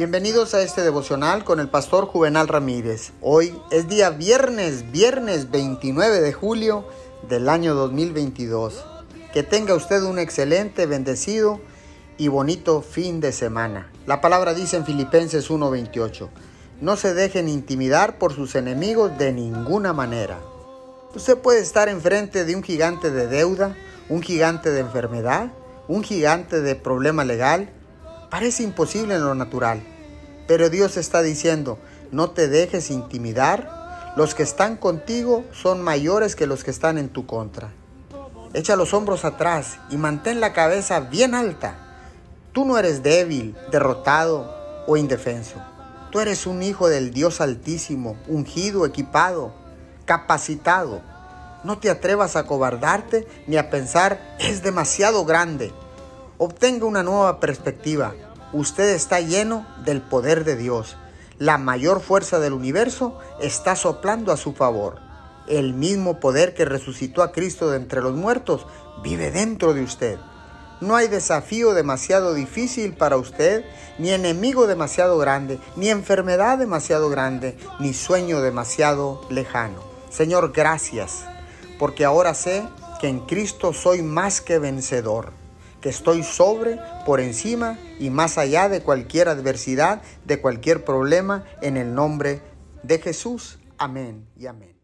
Bienvenidos a este devocional con el pastor Juvenal Ramírez. Hoy es día viernes, viernes 29 de julio del año 2022. Que tenga usted un excelente, bendecido y bonito fin de semana. La palabra dice en Filipenses 1:28, no se dejen intimidar por sus enemigos de ninguna manera. Usted puede estar enfrente de un gigante de deuda, un gigante de enfermedad, un gigante de problema legal, Parece imposible en lo natural, pero Dios está diciendo, no te dejes intimidar, los que están contigo son mayores que los que están en tu contra. Echa los hombros atrás y mantén la cabeza bien alta. Tú no eres débil, derrotado o indefenso. Tú eres un hijo del Dios altísimo, ungido, equipado, capacitado. No te atrevas a cobardarte ni a pensar es demasiado grande. Obtenga una nueva perspectiva. Usted está lleno del poder de Dios. La mayor fuerza del universo está soplando a su favor. El mismo poder que resucitó a Cristo de entre los muertos vive dentro de usted. No hay desafío demasiado difícil para usted, ni enemigo demasiado grande, ni enfermedad demasiado grande, ni sueño demasiado lejano. Señor, gracias, porque ahora sé que en Cristo soy más que vencedor que estoy sobre, por encima y más allá de cualquier adversidad, de cualquier problema, en el nombre de Jesús. Amén y amén.